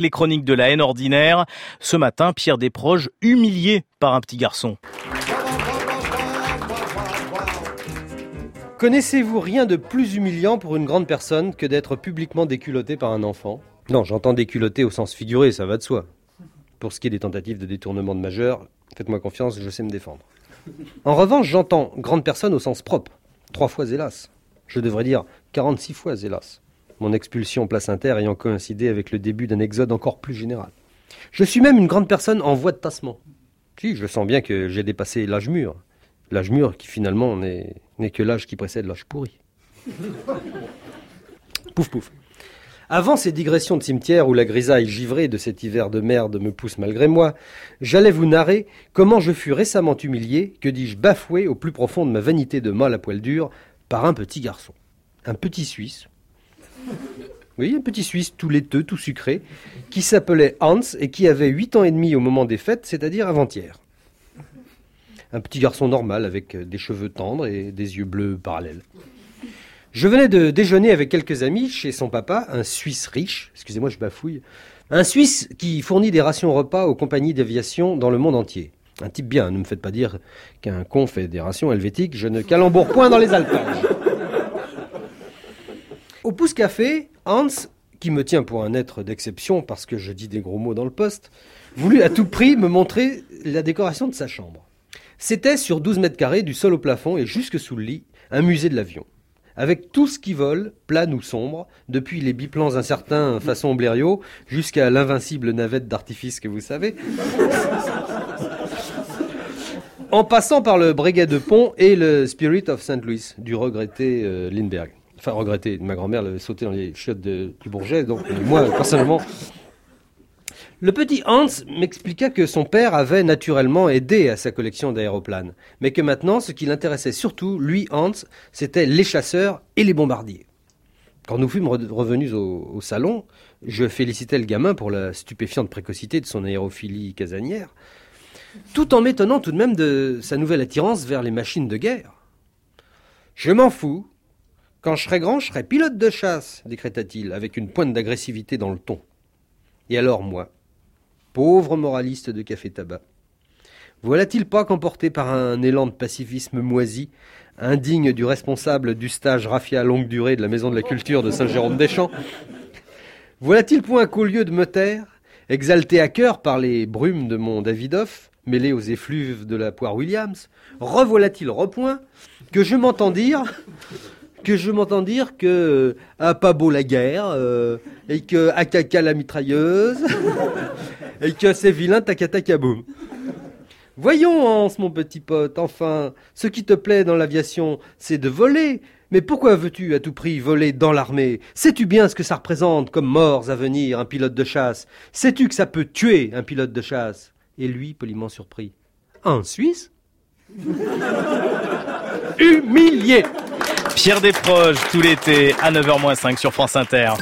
Les chroniques de la haine ordinaire. Ce matin, Pierre Desproges humilié par un petit garçon. Connaissez-vous rien de plus humiliant pour une grande personne que d'être publiquement déculotté par un enfant? Non, j'entends déculotté au sens figuré, ça va de soi. Pour ce qui est des tentatives de détournement de majeur, faites-moi confiance, je sais me défendre. En revanche, j'entends grande personne au sens propre. Trois fois hélas. Je devrais dire 46 fois hélas mon expulsion place inter ayant coïncidé avec le début d'un exode encore plus général. Je suis même une grande personne en voie de tassement. Si, je sens bien que j'ai dépassé l'âge mûr. L'âge mûr qui finalement n'est que l'âge qui précède l'âge pourri. pouf pouf. Avant ces digressions de cimetière où la grisaille givrée de cet hiver de merde me pousse malgré moi, j'allais vous narrer comment je fus récemment humilié, que dis-je bafoué au plus profond de ma vanité de mâle à poil dur, par un petit garçon. Un petit Suisse, oui, un petit Suisse tout laiteux, tout sucré, qui s'appelait Hans et qui avait 8 ans et demi au moment des fêtes, c'est-à-dire avant-hier. Un petit garçon normal avec des cheveux tendres et des yeux bleus parallèles. Je venais de déjeuner avec quelques amis chez son papa, un Suisse riche, excusez-moi je bafouille, un Suisse qui fournit des rations repas aux compagnies d'aviation dans le monde entier. Un type bien, ne me faites pas dire qu'un con fait des rations helvétiques, je ne calemboure point dans les alpages. Au pouce café, Hans, qui me tient pour un être d'exception parce que je dis des gros mots dans le poste, voulut à tout prix me montrer la décoration de sa chambre. C'était sur 12 mètres carrés du sol au plafond et jusque sous le lit, un musée de l'avion. Avec tout ce qui vole, plane ou sombre, depuis les biplans incertains façon Blériot jusqu'à l'invincible navette d'artifice que vous savez. en passant par le Breguet de Pont et le Spirit of St. Louis du regretté euh, Lindbergh. Enfin, regretté. Ma grand-mère l'avait sauté dans les chiottes du Bourget, donc moi, personnellement. Le petit Hans m'expliqua que son père avait naturellement aidé à sa collection d'aéroplanes, mais que maintenant, ce qui l'intéressait surtout, lui, Hans, c'était les chasseurs et les bombardiers. Quand nous fûmes revenus au, au, salon, je félicitais le gamin pour la stupéfiante précocité de son aérophilie casanière, tout en m'étonnant tout de même de sa nouvelle attirance vers les machines de guerre. Je m'en fous, quand je serai grand, je serai pilote de chasse, décréta-t-il, avec une pointe d'agressivité dans le ton. Et alors moi, pauvre moraliste de café-tabac, voilà-t-il pas qu'emporté par un élan de pacifisme moisi, indigne du responsable du stage raffia longue durée de la Maison de la Culture de Saint-Jérôme-des-Champs, voilà-t-il point qu'au lieu de me taire, exalté à cœur par les brumes de mon Davidoff, mêlé aux effluves de la poire Williams, revoilà-t-il repoint que je m'entends dire que je m'entends dire que euh, pas beau la guerre euh, et que caca la mitrailleuse et que c'est vilain takatakaboum. Voyons, Hans, mon petit pote, enfin, ce qui te plaît dans l'aviation, c'est de voler. Mais pourquoi veux-tu à tout prix voler dans l'armée? Sais-tu bien ce que ça représente comme morts à venir, un pilote de chasse? Sais-tu que ça peut tuer un pilote de chasse? Et lui, poliment surpris. En Suisse? Humilié Pierre Desproges, tout l'été, à 9h05 sur France Inter.